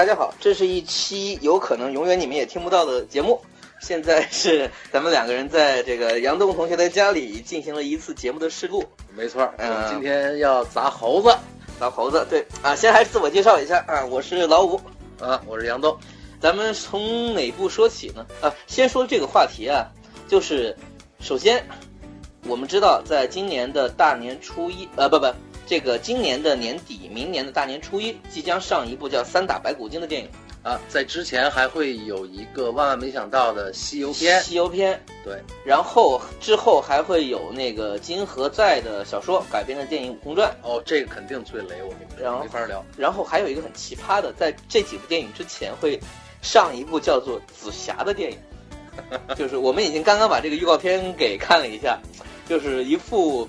大家好，这是一期有可能永远你们也听不到的节目。现在是咱们两个人在这个杨东同学的家里进行了一次节目的试录。没错，嗯我们今天要砸猴子砸猴子，对啊，先还是自我介绍一下啊，我是老五。啊！我是杨东，咱们从哪部说起呢？啊，先说这个话题啊，就是首先我们知道，在今年的大年初一，呃，不不，这个今年的年底，明年的大年初一，即将上一部叫《三打白骨精》的电影。啊，在之前还会有一个万万没想到的西游篇，西游篇》，对，然后之后还会有那个金河在的小说改编的电影《悟空传》，哦，这个肯定最雷，我跟你没法聊。然后还有一个很奇葩的，在这几部电影之前会上一部叫做《紫霞》的电影，就是我们已经刚刚把这个预告片给看了一下，就是一副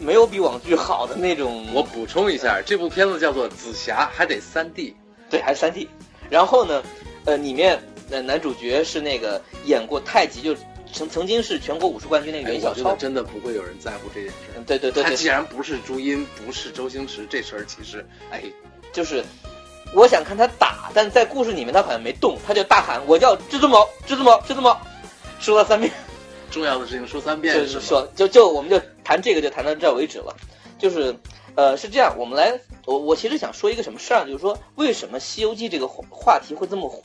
没有比网剧好的那种。我补充一下，这部片子叫做《紫霞》，还得三 D。对，还是三 D。然后呢，呃，里面呃男主角是那个演过太极，就曾曾经是全国武术冠军那个哎袁小超。真的不会有人在乎这件事。嗯对对对对他既，然不是朱茵，不是周星驰，这事儿其实，哎，就是我想看他打，但在故事里面他好像没动，他就大喊我叫至尊宝，至尊宝，至尊宝，说了三遍。重要的事情说三遍就是？说，就就我们就谈这个，就谈到这儿为止了。就是，呃，是这样，我们来，我我其实想说一个什么事儿，就是说，为什么《西游记》这个话话题会这么火，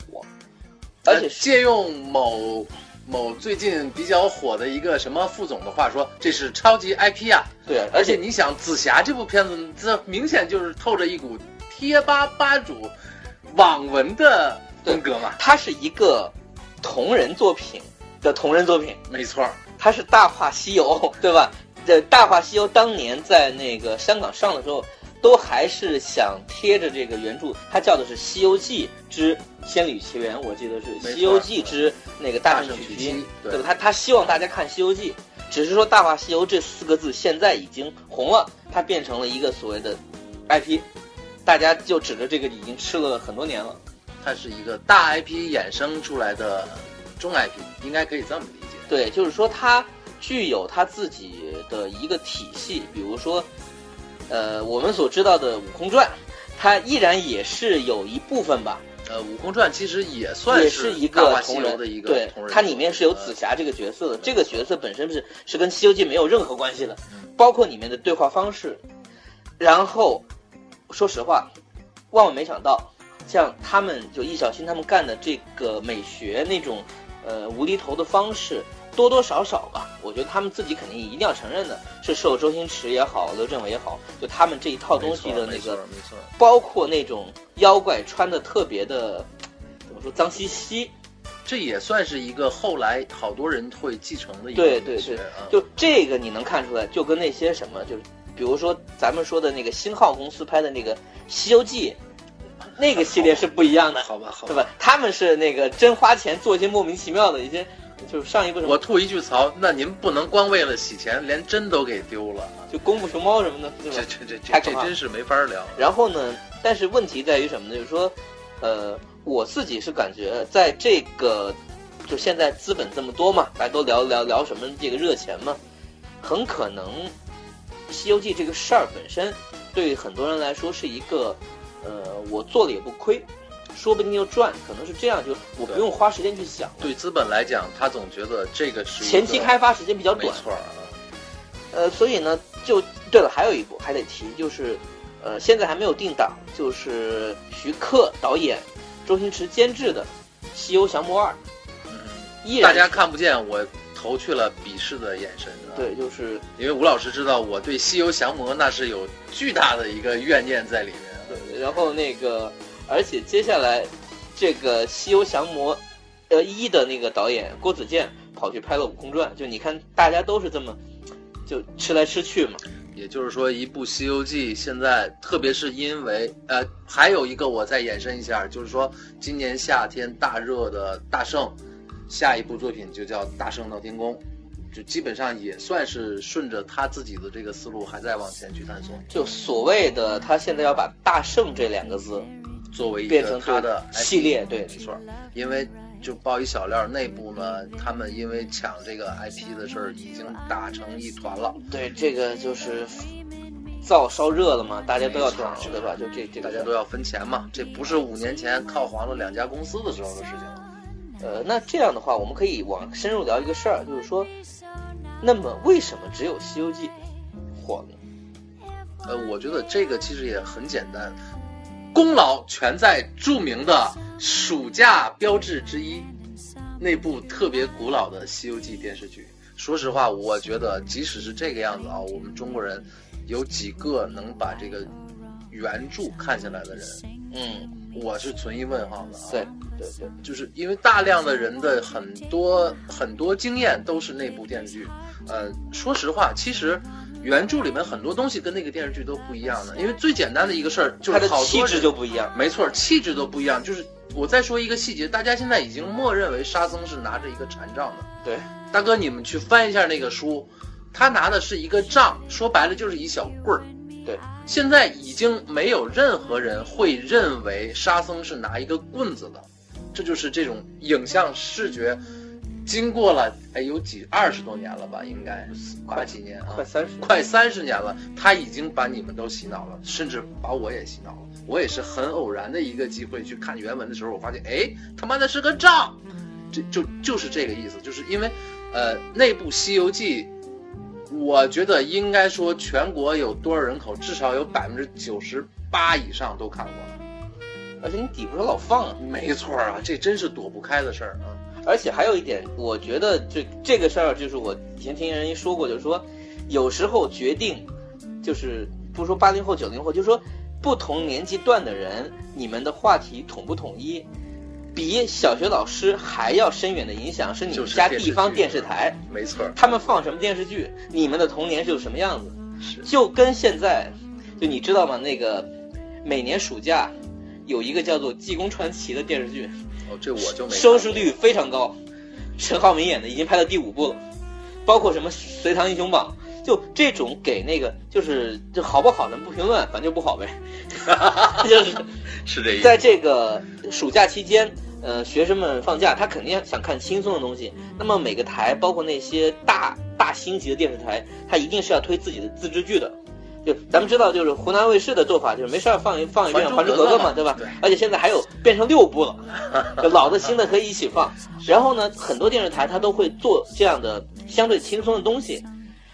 而且呃借用某某最近比较火的一个什么副总的话说，这是超级 IP 啊！对，而且而且你想，紫霞这部片子，这明显就是透着一股贴吧吧主网文的风格嘛。它是一个同人作品的同人作品，没错儿，它是《大话西游》，对吧？这《大话西游》当年在那个香港上的时候，都还是想贴着这个原著，它叫的是《西游记之仙履奇缘》，我记得是《西游记之那个大圣圣取取经经》，对对吧？他他希望大家看《西游记》，只是说《大话西游》这四个字现在已经红了，它变成了一个所谓的 IP，大家就指着这个已经吃了很多年了。它是一个大 IP 衍生出来的中 IP，应该可以这么理解。对，就是说它具有它自己的一个体系，比如说，呃，我们所知道的《悟空传》，它依然也是有一部分吧，呃，《悟空传》其实也算也是一个同人游的一个对它里面是有紫呃霞这个角色的，这个角色本身是是跟《西游记》没有任何关系的，嗯包括里面的对话方式。然后，说实话，万万没想到，像他们就易小星他们干的这个美学那种呃无厘头的方式，多多少少吧，我觉得他们自己肯定一定要承认的，是受周星驰也好，刘镇伟也好，就他们这一套东西的那没错个，没错。包括那种妖怪穿的特别的，怎么说脏兮兮，这也算是一个后来好多人会继承的一个对对对。就这个你能看出来，就跟那些什么，就是比如说咱们说的那个星浩公司拍的那个《西游记》，那个系列是不一样的，好吧，好吧对吧？他们是那个真花钱做一些莫名其妙的一些，就是上一部什么我吐一句槽，那您不能光为了洗钱，连真都给丢了啊！就功夫熊猫什么的，对吧这？这这这这真是没法聊。然后呢，但是问题在于什么呢？就是说，呃，我自己是感觉在这个就现在资本这么多嘛，大家都聊聊聊什么这个热钱嘛，很可能《西游记》这个事儿本身对于很多人来说是一个，呃，我做了也不亏，说不定就赚，可能是这样，就我不用花时间去想了。对资本来讲，他总觉得这个是前期开发时间比较短，没错啊。呃，所以呢，就对了，还有一部还得提，就是，呃，现在还没有定档，就是徐克导演、周星驰监制的《西游降魔二》，嗯，依然大家看不见，我投去了鄙视的眼神。啊，对，就是因为吴老师知道我对《西游降魔》那是有巨大的一个怨念在里面。对，然后那个，而且接下来这个《西游降魔》呃一的那个导演郭子健跑去拍了《悟空传》，就你看大家都是这么就吃来吃去嘛，也就是说，一部《西游记》现在，特别是因为呃，还有一个我再延伸一下，就是说今年夏天大热的大圣，下一部作品就叫《大圣闹天宫》，就基本上也算是顺着他自己的这个思路还在往前去探索，就所谓的他现在要把大圣这两个字作为一变成个他的系列对没错，因为就爆一小料，内部呢，他们因为抢这个 IP 的事儿已经打成一团了。对，这个就是灶烧热了嘛，大家都要没错尝，对吧？就这这个大家都要分钱嘛，这不是五年前靠黄了两家公司的时候的事情了。呃，那这样的话，我们可以往深入聊一个事儿，就是说，那么为什么只有《西游记》火了呢？呃，我觉得这个其实也很简单，功劳全在著名的暑假标志之一，那部特别古老的《西游记》电视剧。说实话，我觉得即使是这个样子啊，我们中国人有几个能把这个原著看下来的人，嗯，我是存疑问号的啊。对对对，就是因为大量的人的很多很多经验都是那部电视剧。呃，说实话，其实原著里面很多东西跟那个电视剧都不一样的。因为最简单的一个事儿就是好气质就不一样。没错，气质都不一样。就是我再说一个细节，大家现在已经默认为沙僧是拿着一个禅杖的。对，大哥，你们去翻一下那个书，他拿的是一个杖，说白了就是一小棍儿。对，现在已经没有任何人会认为沙僧是拿一个棍子的，这就是这种影像视觉，经过了哎有几二十多年了吧，应该八几年啊，快三十，快三十年了，他已经把你们都洗脑了，甚至把我也洗脑了。我也是很偶然的一个机会去看原文的时候，我发现，哎，他妈的是个账，这就就是这个意思，就是因为，呃，那部《西游记》，我觉得应该说全国有多少人口，至少有百分之九十八以上都看过了。而且你抵不上老放啊。没错啊，这真是躲不开的事儿啊。而且还有一点，我觉得这这个事儿，就是我以前听人说过，就是说，有时候决定，就是不说八零后、九零后，就是说不同年纪段的人，你们的话题统不统一，比小学老师还要深远的影响是你们家地方剧电视台，没错，他们放什么电视剧，你们的童年是什么样子。是就跟现在，就你知道吗？那个每年暑假有一个叫做《济公传奇》的电视剧，哦，这我就没收视率非常高，陈浩民演的已经拍到第五部了，包括什么《隋唐英雄榜》，就这种给那个就是这好不好咱不评论，反正就不好呗，就是 是这意思。在这个暑假期间。呃，学生们放假，他肯定想看轻松的东西。那么每个台，包括那些大大星级的电视台，他一定是要推自己的自制剧的。就咱们知道，就是湖南卫视的做法，就是没事儿放一放一遍《还还珠格格》嘛，对吧？对而且现在还有变成六部了，就老的新的可以一起放。然后呢，很多电视台它都会做这样的相对轻松的东西。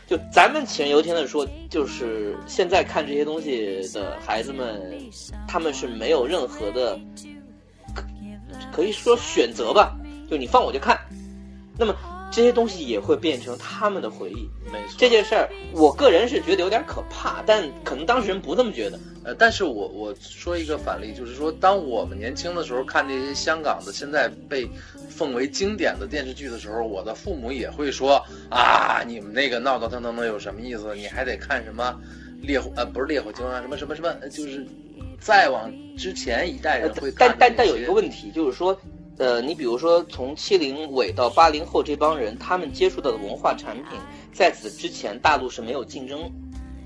就咱们杞人忧天的说，就是现在看这些东西的孩子们，他们是没有任何的，可可以说选择吧。就你放我就看，那么这些东西也会变成他们的回忆。没错，这件事儿，我个人是觉得有点可怕，但可能当事人不这么觉得。呃，但是我我说一个反例，就是说，当我们年轻的时候看这些香港的现在被奉为经典的电视剧的时候，我的父母也会说啊，你们那个闹闹腾腾的有什么意思？你还得看什么烈火呃，不是烈火精啊，什么什么什么，呃就是再往之前一代人会看但但但有一个问题，就是说，呃，你比如说从七零尾到八零后这帮人，他们接触到的文化产品，在此之前大陆是没有竞争，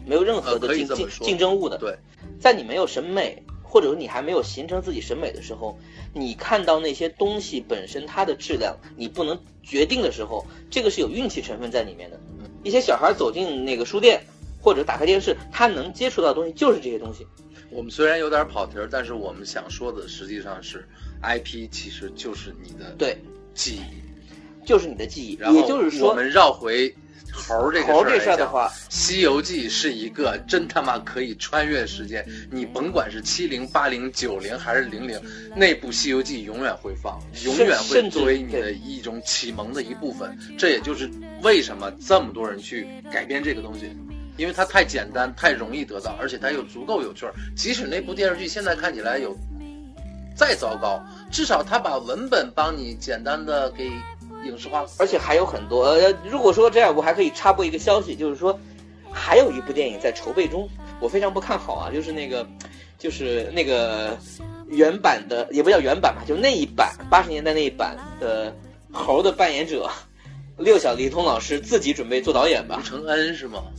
没有任何的竞竞这么说竞争物的。对，在你没有审美，或者说你还没有形成自己审美的时候，你看到那些东西本身它的质量，你不能决定的时候，这个是有运气成分在里面的。一些小孩走进那个书店或者打开电视，他能接触到的东西就是这些东西。我们虽然有点跑题儿，但是我们想说的实际上是，IP 其实就是你的对，记忆。就是你的记忆。然后也就是说，我们绕回猴儿这个猴儿这事儿的话，《西游记》是一个真他妈可以穿越时间，你甭管是七零、八零、九零还是零零，那部《西游记》永远会放，永远会作为你的一种启蒙的一部分。这也就是为什么这么多人去改编这个东西。因为它太简单，太容易得到，而且它又足够有趣儿。即使那部电视剧现在看起来有再糟糕，至少他把文本帮你简单的给影视化了。而且还有很多。呃，如果说这样，我还可以插播一个消息，就是说，还有一部电影在筹备中，我非常不看好啊，就是那个，就是那个原版的，也不叫原版吧，就那一版八十年代那一版的猴的扮演者 六小龄童老师自己准备做导演吧吴，承恩是吗？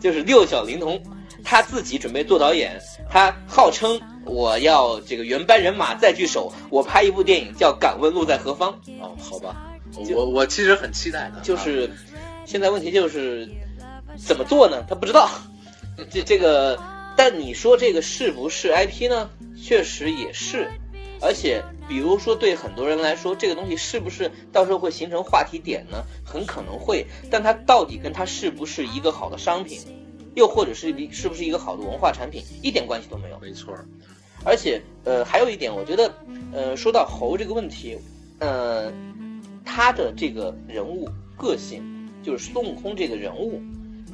就是六小龄童他自己准备做导演，他号称我要这个原班人马再聚首，我拍一部电影叫《敢问路在何方》。哦，好吧，我我其实很期待的，啊就是现在问题就是，怎么做呢？他不知道。这这个，但你说这个是不是 IP 呢？确实也是。而且，比如说对很多人来说，这个东西是不是到时候会形成话题点呢？很可能会。但它到底跟它是不是一个好的商品，又或者是一是不是一个好的文化产品，一点关系都没有。没错。而且，呃，还有一点，我觉得，呃，说到猴这个问题，呃，他的这个人物个性，就是孙悟空这个人物。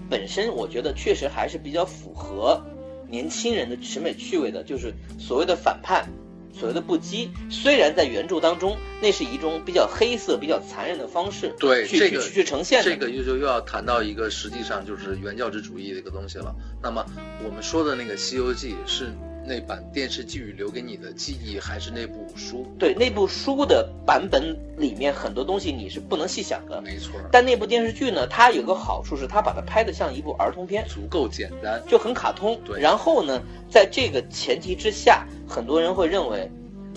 本身我觉得确实还是比较符合年轻人的审美趣味的，就是所谓的反叛，所谓的不羁。虽然在原著当中，那是一种比较黑色、比较残忍的方式，对去去去呈现的。这个又就又要谈到一个实际上就是原教旨主义的一个东西了。那么我们说的那个《西游记》是。那版电视剧留给你的记忆，还是那部书？对，那部书的版本里面很多东西你是不能细想的，没错。但那部电视剧呢，它有个好处是，它把它拍的像一部儿童片，足够简单，就很卡通。对。然后呢，在这个前提之下，很多人会认为，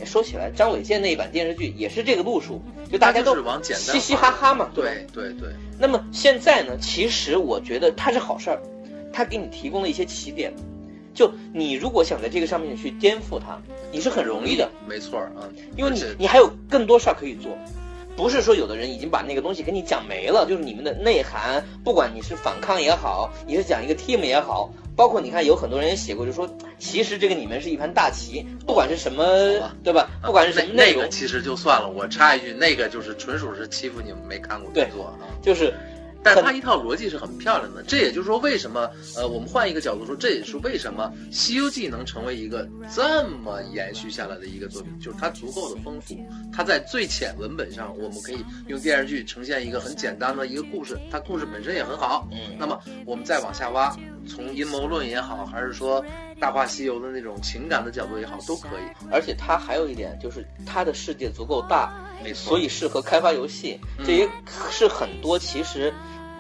说起来，张伟健那一版电视剧也是这个路数，就大家都嘻嘻哈哈嘛。对对对。那么现在呢，其实我觉得它是好事儿，它给你提供了一些起点。就你如果想在这个上面去颠覆它，你是很容易的，没错啊，因为你你还有更多事儿可以做，不是说有的人已经把那个东西给你讲没了，就是你们的内涵，不管你是反抗也好，你是讲一个 team 也好，包括你看有很多人也写过，就说其实这个你们是一盘大棋，不管是什么，对吧？不管是什么内容，其实就算了。我插一句，那个就是纯属是欺负你们没看过原作啊，就是。但它一套逻辑是很漂亮的，这也就是说，为什么呃，我们换一个角度说，这也是为什么《西游记》能成为一个这么延续下来的一个作品，就是它足够的丰富。它在最浅文本上，我们可以用电视剧呈现一个很简单的一个故事，它故事本身也很好。嗯，那么我们再往下挖，从阴谋论也好，还是说《大话西游》的那种情感的角度也好，都可以。而且它还有一点就是它的世界足够大，没错，所以适合开发游戏。这也是很多其实。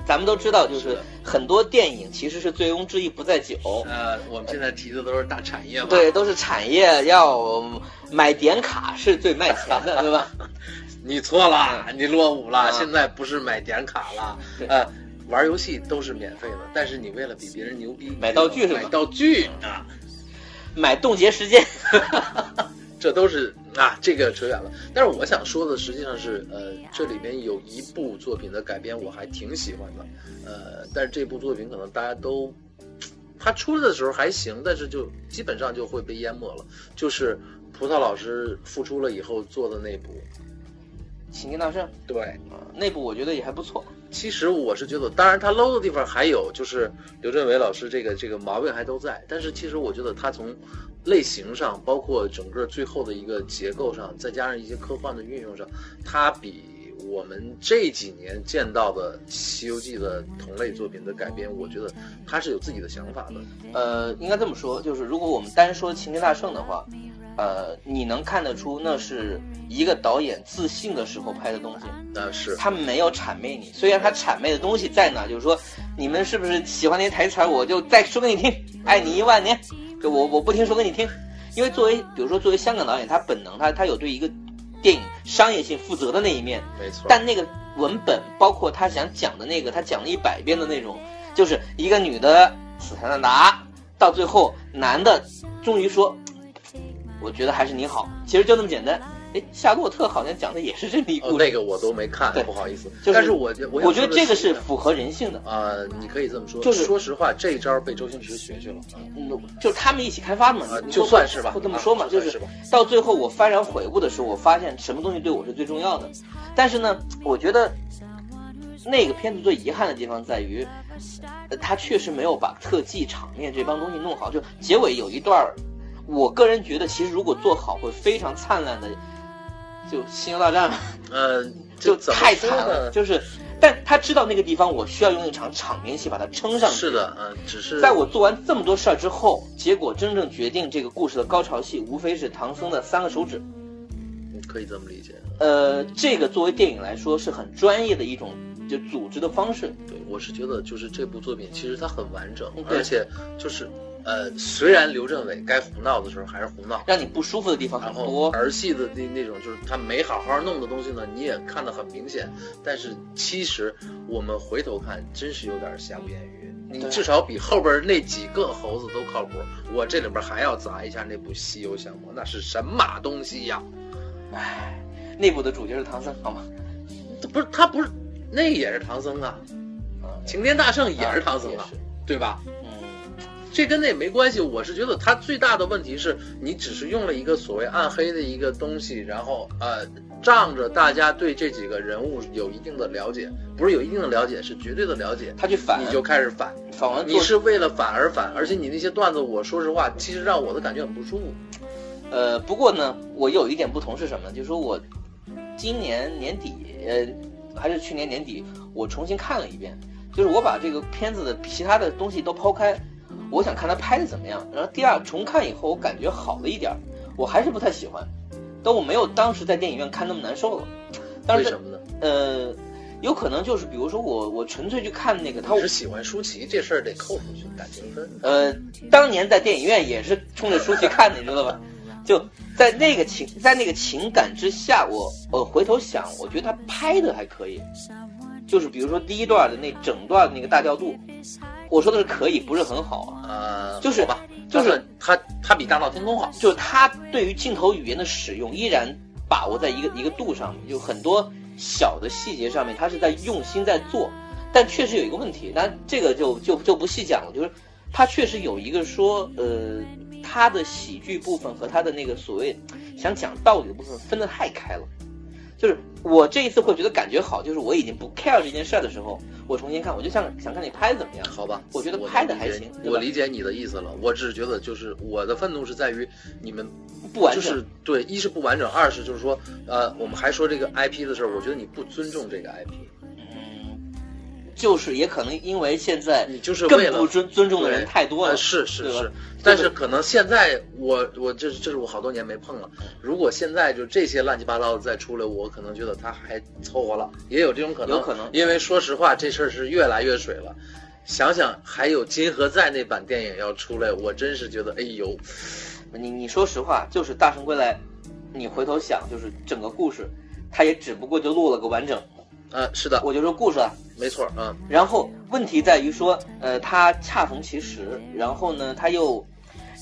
咱们都知道，就是很多电影其实是醉翁之意不在酒。呃，我们现在提的都是大产业嘛。对，都是产业，要买点卡是最卖钱的，对吧？你错了，你落伍了。现在不是买点卡了，呃，玩游戏都是免费的，但是你为了比别人牛逼，买道具是买道具啊，买冻结时间。这都是啊，这个扯远了。但是我想说的实际上是，呃，这里面有一部作品的改编我还挺喜欢的，呃，但是这部作品可能大家都，它出来的时候还行，但是就基本上就会被淹没了。就是葡萄老师复出了以后做的那部《齐天大圣》，对啊，那部我觉得也还不错。其实我是觉得，当然他 low 的地方还有，就是刘镇伟老师这个这个毛病还都在。但是其实我觉得他从类型上，包括整个最后的一个结构上，再加上一些科幻的运用上，他比我们这几年见到的《西游记》的同类作品的改编，我觉得他是有自己的想法的。呃，应该这么说，就是如果我们单说《齐天大圣》的话，呃，你能看得出那是一个导演自信的时候拍的东西。那是他没有谄媚你，虽然他谄媚的东西在哪，就是说你们是不是喜欢那些台词，我就再说给你听，爱你一万年。就我我不听说给你听，因为作为比如说作为香港导演，他本能他他有对一个电影商业性负责的那一面，没错。但那个文本包括他想讲的那个，他讲了一百遍的那种，就是一个女的死缠烂打，到最后男的终于说，我觉得还是你好，其实就那么简单。哎，夏洛特好像讲的也是这么一故事，那个我都没看，不好意思。但是我我我觉得这个是符合人性的啊，你可以这么说。就是说实话，这一招被周星驰学去了，嗯，就他们一起开发的嘛，就算是吧，就这么说嘛，就是到最后我幡然悔悟的时候，我发现什么东西对我是最重要的。但是呢，我觉得那个片子最遗憾的地方在于，他确实没有把特技场面这帮东西弄好。就结尾有一段，我个人觉得其实如果做好会非常灿烂的。就星球大战，呃，就太惨了。就是，但他知道那个地方，我需要用一场场面戏把它撑上去。是的，嗯，只是在我做完这么多事儿之后，结果真正决定这个故事的高潮戏，无非是唐僧的三个手指。你可以这么理解。呃，这个作为电影来说是很专业的一种就组织的方式。对，我是觉得就是这部作品其实它很完整，而且就是。呃，虽然刘镇伟该胡闹的时候还是胡闹，让你不舒服的地方很多。儿戏的那那种，就是他没好好弄的东西呢，你也看得很明显。但是其实我们回头看，真是有点瑕不掩瑜。你至少比后边那几个猴子都靠谱。我这里边还要砸一下那部《西游降魔》，那是神马东西呀！唉，那部的主角是唐僧，好吗？这不是他不是，那也是唐僧啊，啊，齐天大圣也是唐僧啊，对吧？嗯，这跟那没关系。我是觉得他最大的问题是你只是用了一个所谓暗黑的一个东西，然后呃，仗着大家对这几个人物有一定的了解，不是有一定的了解，是绝对的了解，他去反你就开始反。反完你是为了反而反，而且你那些段子，我说实话，其实让我的感觉很不舒服。呃，不过呢，我有一点不同是什么呢？就是说我今年年底，呃，还是去年年底，我重新看了一遍，就是我把这个片子的其他的东西都抛开，我想看他拍的怎么样。然后第二重看以后，我感觉好了一点儿，我还是不太喜欢，但我没有当时在电影院看那么难受了。当时为什么呢？呃，有可能就是比如说我我纯粹去看那个他我是喜欢舒淇这事儿得扣出去感情分。呃，当年在电影院也是冲着舒淇看的，你知道吧？就在那个情在那个情感之下，我我回头想，我觉得他拍的还可以，就是比如说第一段的那整段那个大调度，我说的是可以，不是很好啊。呃，就是好吧，就是他他比大闹天宫好。就是他对于镜头语言的使用依然把握在一个一个度上面，就很多小的细节上面，他是在用心在做，但确实有一个问题，但这个就就就不细讲了，就是他确实有一个说，呃，他的喜剧部分和他的那个所谓想讲道理的部分分得太开了。就是我这一次会觉得感觉好，就是我已经不 care 这件事儿的时候，我重新看，我就想想看你拍的怎么样。好吧，我觉得拍的还行我理解你的意思了，我只是觉得就是我的愤怒是在于你们不完整，就是对，一是不完整，二是就是说，呃，我们还说这个 IP 的事儿，我觉得你不尊重这个 IP，嗯，就是也可能因为现在你就是更不尊尊重的人太多了，呃是是是，但是可能现在我我这这是我好多年没碰了，如果现在就这些乱七八糟的再出来，我可能觉得他还凑合了，也有这种可能，有可能因为说实话，这事儿是越来越水了。想想还有金河在那版电影要出来，我真是觉得，哎呦，你你说实话，就是《大圣归来》，你回头想，就是整个故事，他也只不过就录了个完整，呃，是的，我就说故事啊。没错，嗯，然后问题在于说，呃，他恰逢其时，然后呢，他又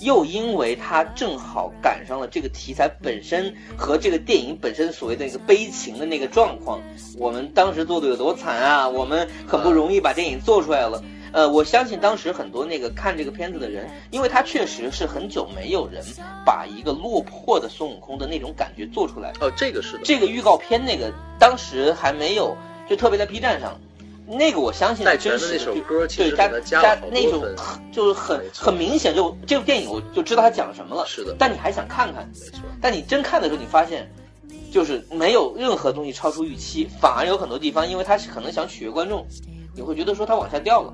又因为他正好赶上了这个题材本身和这个电影本身所谓的那个悲情的那个状况，我们当时做的有多惨啊！我们很不容易把电影做出来了。呃，我相信当时很多那个看这个片子的人，因为他确实是很久没有人把一个落魄的孙悟空的那种感觉做出来。哦，这个是的，这个预告片那个当时还没有，就特别在 B 站上，那个我相信真实的首歌对加加那种，就是很很明显就这部电影我就知道它讲什么了，是的，但你还想看看，没错，但你真看的时候你发现。就是没有任何东西超出预期，反而有很多地方，因为他可能想取悦观众，你会觉得说他往下掉了。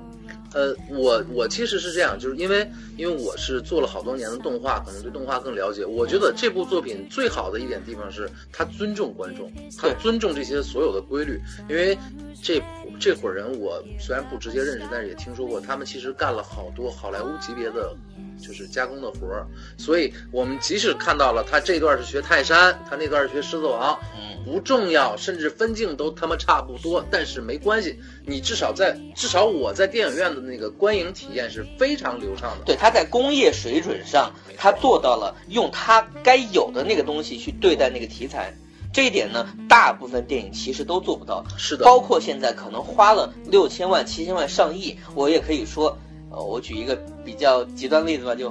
呃，我我其实是这样，就是因为因为我是做了好多年的动画，可能对动画更了解。我觉得这部作品最好的一点地方是，他尊重观众，他尊重这些所有的规律。因为这这伙人，我虽然不直接认识，但是也听说过，他们其实干了好多好莱坞级别的。就是加工的活儿，所以我们即使看到了他这段是学泰山，他那段是学狮子王，嗯，不重要，甚至分镜都他妈差不多，但是没关系，你至少在至少我在电影院的那个观影体验是非常流畅的。对，他在工业水准上，他做到了用他该有的那个东西去对待那个题材。这一点呢，大部分电影其实都做不到，是的，包括现在可能花了六千万、七千万、上亿，我也可以说，呃，我举一个比较极端例子吧，就，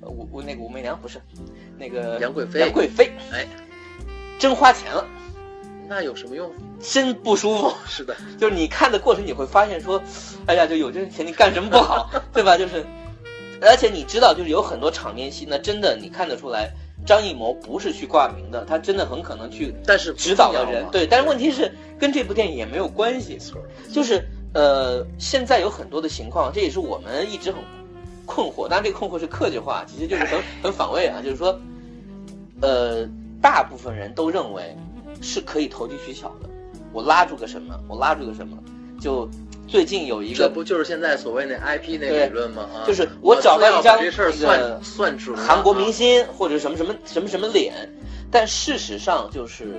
呃武武那个武媚娘不是，那个杨贵妃。杨贵妃，哎，真花钱了，那有什么用？真不舒服。是的，就是你看的过程，你会发现说，哎呀，就有这个钱你干什么不好，对吧？就是，而且你知道，就是有很多场面戏呢，真的你看得出来，张艺谋不是去挂名的，他真的很可能去但是指导了不重要嘛。人对，但是问题是跟这部电影也没有关系就是呃，现在有很多的情况，这也是我们一直很困惑，当然这个困惑是客气话，其实就是很 很反胃啊，就是说，呃，大部分人都认为是可以投机取巧的，我拉住个什么，我拉住个什么，就最近有一个这不就是现在所谓那 IP 那对理论吗？啊，就是我找到一张非要把这事儿那个算算准韩国明啊星或者什么什么什么什么脸，但事实上就是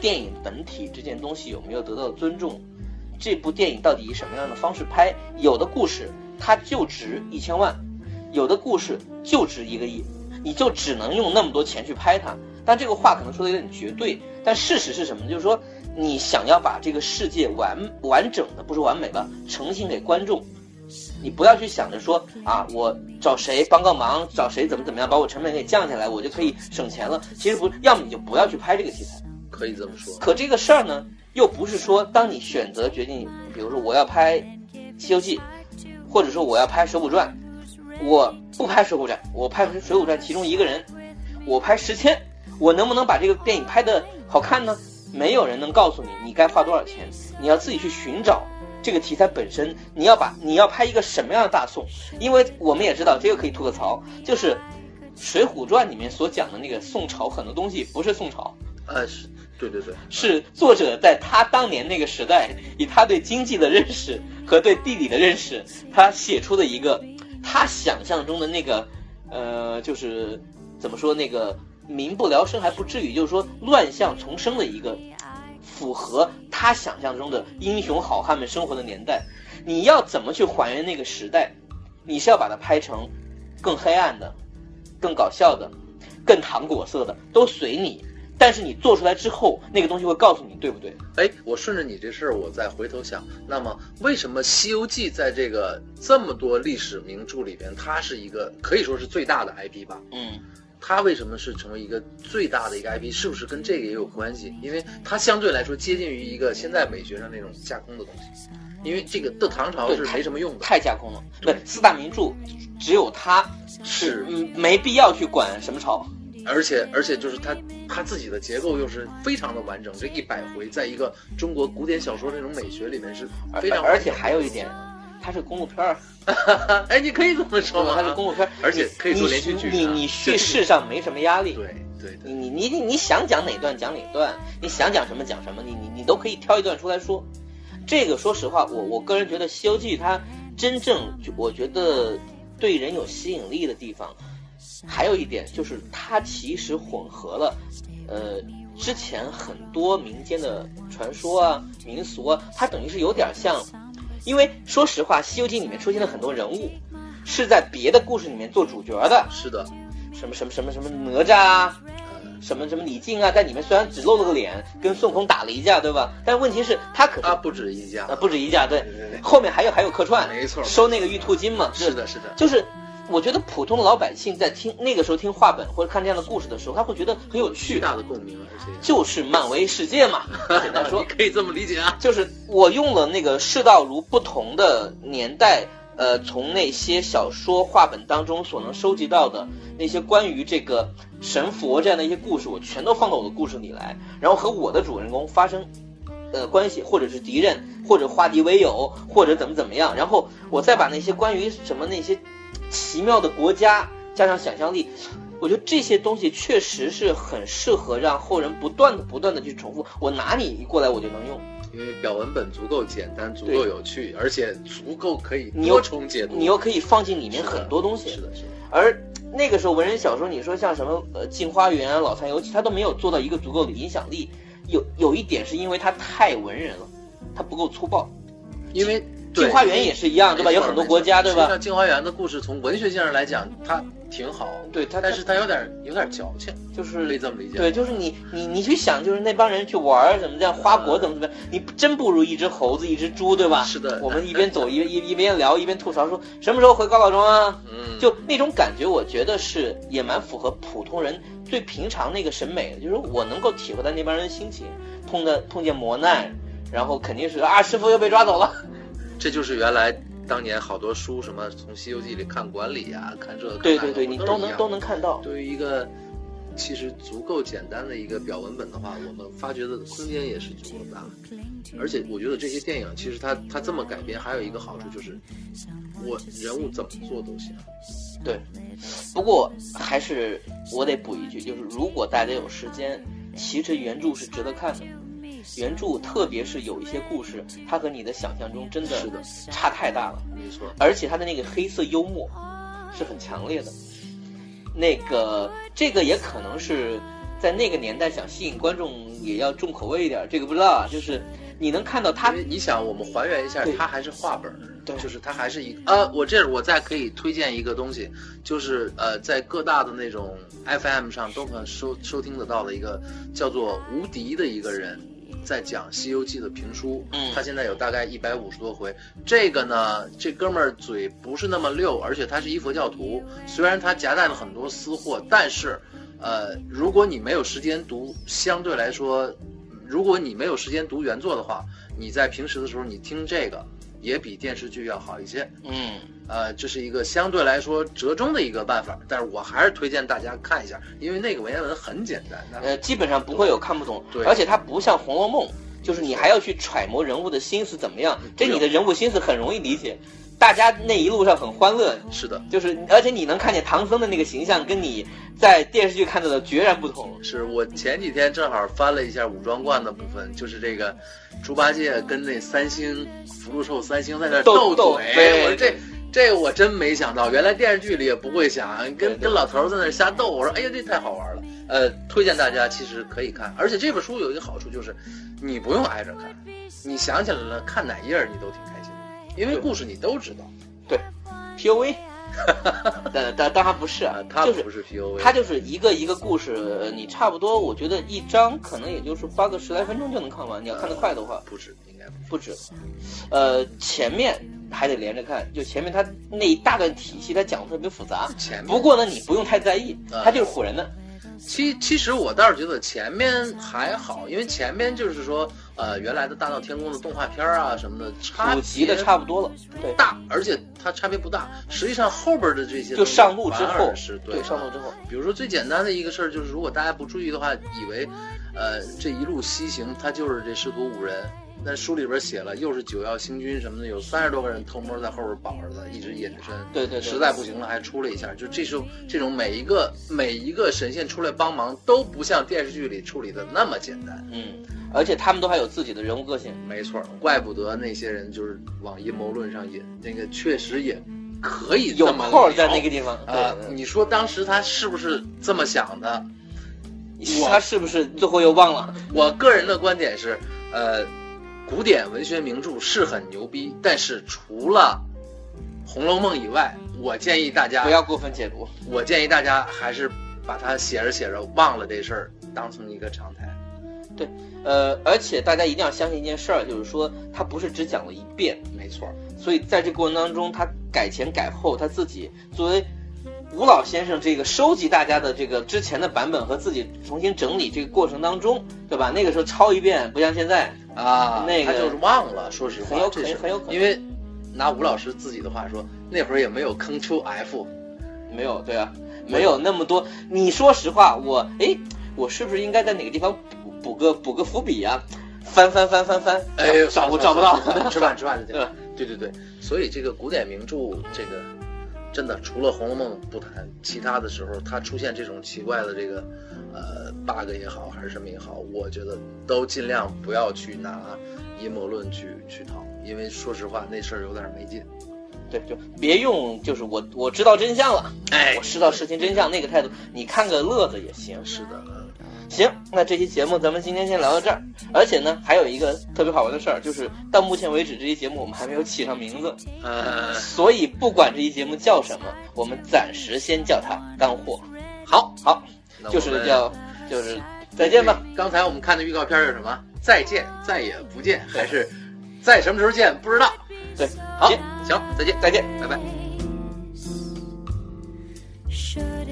电影本体这件东西有没有得到尊重，这部电影到底以什么样的方式拍？有的故事它就值一千万，有的故事就值一个亿，你就只能用那么多钱去拍它。但这个话可能说的有点绝对，但事实是什么？就是说，你想要把这个世界完完整的，不是完美吧，呈现给观众。你不要去想着说啊，我找谁帮个忙，找谁怎么怎么样，把我成本给降下来，我就可以省钱了。其实不，要么你就不要去拍这个题材。可以这么说。可这个事儿呢，又不是说当你选择决定，比如说我要拍《西游记》，或者说我要拍《水浒传》，我不拍《水浒传》，我拍《水浒传》其中一个人，我拍十千，我能不能把这个电影拍的好看呢？没有人能告诉你你该花多少钱，你要自己去寻找。这个题材本身，你要把你要拍一个什么样的大宋？因为我们也知道这个可以吐个槽，就是《水浒传》里面所讲的那个宋朝很多东西不是宋朝，呃，是，对对对，是作者在他当年那个时代，以他对经济的认识和对地理的认识，他写出的一个他想象中的那个，呃，就是怎么说那个民不聊生还不至于，就是说乱象丛生的一个。符合他想象中的英雄好汉们生活的年代，你要怎么去还原那个时代？你是要把它拍成更黑暗的、更搞笑的、更糖果色的，都随你。但是你做出来之后，那个东西会告诉你对不对？哎，我顺着你这事儿，我再回头想，那么为什么《西游记》在这个这么多历史名著里边，它是一个可以说是最大的 IP 吧？嗯。它为什么是成为一个最大的一个 IP？是不是跟这个也有关系？因为它相对来说接近于一个现在美学上那种架空的东西。因为这个的唐朝是没什么用的，太架空了。对，四大名著只有它是没必要去管什么朝，而且而且就是它它自己的结构又是非常的完整。这一百回在一个中国古典小说那种美学里面是非常，而且还有一点。它是公路片儿，哎，你可以这么说吗它是公路片，而且可以做连续剧。你你叙事上没什么压力，对对。你你你你想讲哪段讲哪段，你想讲什么讲什么，你你你都可以挑一段出来说。这个说实话，我我个人觉得《西游记》它真正我觉得对人有吸引力的地方，还有一点就是它其实混合了，呃，之前很多民间的传说啊、民俗啊，它等于是有点像。因为说实话，《西游记》里面出现了很多人物，是在别的故事里面做主角的。是的，什么什么什么什么哪吒啊，什么什么李靖啊，在里面虽然只露了个脸，跟孙悟空打了一架，对吧？但问题是，他可啊不止一架，啊，不止一架，对，后面还有还有客串，没错，收那个玉兔精嘛。是的，是的，就是。我觉得普通的老百姓在听那个时候听话本或者看这样的故事的时候，他会觉得很有趣，大的共鸣，而且就是漫威世界嘛，简单说可以这么理解啊。就是我用了那个世道如不同的年代，呃，从那些小说话本当中所能收集到的那些关于这个神佛这样的一些故事，我全都放到我的故事里来，然后和我的主人公发生呃关系，或者是敌人，或者化敌为友，或者怎么怎么样，然后我再把那些关于什么那些。奇妙的国家加上想象力，我觉得这些东西确实是很适合让后人不断的、不断的去重复。我拿你一过来，我就能用，因为表文本足够简单，足够有趣，而且足够可以多重解读，你又可以放进里面很多东西。是的，是的。而那个时候文人小说，你说像什么呃《镜花缘》《老残游记》，它都没有做到一个足够的影响力。有有一点是因为它太文人了，它不够粗暴，因为。镜花缘也是一样，对吧？有很多国家，对吧？像镜花缘的故事，从文学性上来讲，它挺好。对它，但是它有点有点矫情，就是可以这么理解。对，就是你你你去想，就是那帮人去玩怎么样，花果怎么怎么样，你真不如一只猴子，一只猪，对吧？是的。我们一边走一一一边聊一边吐槽，说什么时候回高老庄啊？嗯，就那种感觉，我觉得是也蛮符合普通人最平常那个审美的，就是我能够体会到那帮人的心情，碰的碰见磨难，然后肯定是啊，师傅又被抓走了。这就是原来当年好多书，什么从《西游记》里看管理啊，看这个，对对对，你都能都能看到。对于一个其实足够简单的一个表文本的话，我们发掘的空间也是足够大。而且我觉得这些电影其实它它这么改编，还有一个好处就是，我人物怎么做都行。对，不过还是我得补一句，就是如果大家有时间，其实原著是值得看的。原著特别是有一些故事，它和你的想象中真的是的差太大了，没错。而且它的那个黑色幽默是很强烈的，那个这个也可能是在那个年代想吸引观众也要重口味一点，这个不知道啊。就是你能看到他你想，我们还原一下对，它还是画本儿，对就是它还是一个呃，我这我再可以推荐一个东西，就是呃，在各大的那种 FM 上都可收收听得到的一个叫做无敌的一个人。在讲《西游记》的评书，嗯他现在有大概一百五十多回。这个呢，这哥们儿嘴不是那么溜，而且他是一佛教徒。虽然他夹带了很多私货，但是，呃，如果你没有时间读，相对来说，如果你没有时间读原作的话，你在平时的时候你听这个，也比电视剧要好一些。嗯，呃，这是一个相对来说折中的一个办法，但是我还是推荐大家看一下，因为那个文言文很简单。呃，基本上不会有看不懂，对而且它不像《红楼梦》，就是你还要去揣摩人物的心思怎么样，这你的人物心思很容易理解，大家那一路上很欢乐，是的，就是而且你能看见唐僧的那个形象跟你在电视剧看到的决然不同。是我前几天正好翻了一下武装观的部分，就是这个猪八戒跟那三星福禄寿三星在那斗斗嘴，对我说这。这我真没想到，原来电视剧里也不会想对跟跟老头儿在那瞎斗。我说，哎呀，这太好玩了。呃，推荐大家其实可以看，而且这本书有一个好处就是，你不用挨着看，你想起来了看哪页你都挺开心的，因为故事你都知道。对，P O V，但但当然不是啊啊，，它就是不是 P O V，它就是一个一个故事，呃你差不多，我觉得一章可能也就是花个十来分钟就能看完。你要看得快的话，不止，应该不止。呃，前面还得连着看，就前面他那一大段体系，他讲的特别复杂。前不过呢，你不用太在意，啊它就是唬人的。其其实我倒是觉得前面还好，因为前面就是说，呃，原来的大闹天宫的动画片啊什么的，差普及的别差不多了，对，大，而且它差别不大。实际上后边的这些就上路之后对上路之后，比如说最简单的一个事儿，就是如果大家不注意的话，以为，呃，这一路西行，他就是这师徒五人。但书里边写了，又是九曜星君什么的，有三十多个人偷摸在后边保着的，一直隐身。对对对实在不行了还出了一下。就这时候，这种每一个每一个神仙出来帮忙，都不像电视剧里处理的那么简单。嗯，而且他们都还有自己的人物个性。没错，怪不得那些人就是往阴谋论上引，那个确实也可以有这么空儿在那个地方，啊、对，你说当时他是不是这么想的？他是不是最后又忘了？我个人的观点是，呃，古典文学名著是很牛逼，但是除了《红楼梦》以外，我建议大家不要过分解读。我建议大家还是把它写着写着忘了这事儿，当成一个常态。对呃，而且大家一定要相信一件事儿，就是说他不是只讲了一遍，没错，所以在这过程当中，他改前改后，他自己作为吴老先生这个收集大家的这个之前的版本和自己重新整理这个过程当中，对吧？那个时候抄一遍不像现在，啊，那个他就是忘了，说实话，很有可这是很有可能因为拿吴老师自己的话说，那会儿也没有坑出 F，没有对啊，没有那么多。你说实话，我哎，我是不是应该在哪个地方补补个补个伏笔啊？翻翻翻翻翻，哎，找不找不到？吃饭吃饭。对对对，所以这个古典名著，这个真的除了《红楼梦》不谈，其他的时候它出现这种奇怪的这个呃 bug 也好，还是什么也好，我觉得都尽量不要去拿阴谋论去去套，因为说实话那事儿有点没劲。对，就别用，就是我我知道真相了，哎我知道事情真相那个态度，你看个乐子也行。是的，嗯行，那这期节目咱们今天先聊到这儿。而且呢，还有一个特别好玩的事儿，就是到目前为止这期节目我们还没有起上名字，呃，所以不管这期节目叫什么，我们暂时先叫它干货。好，好，就是叫就是再见吧。。刚才我们看的预告片是什么？再见，再也不见，还是在什么时候见？不知道。对，好行，行，再见，再见。拜拜。Should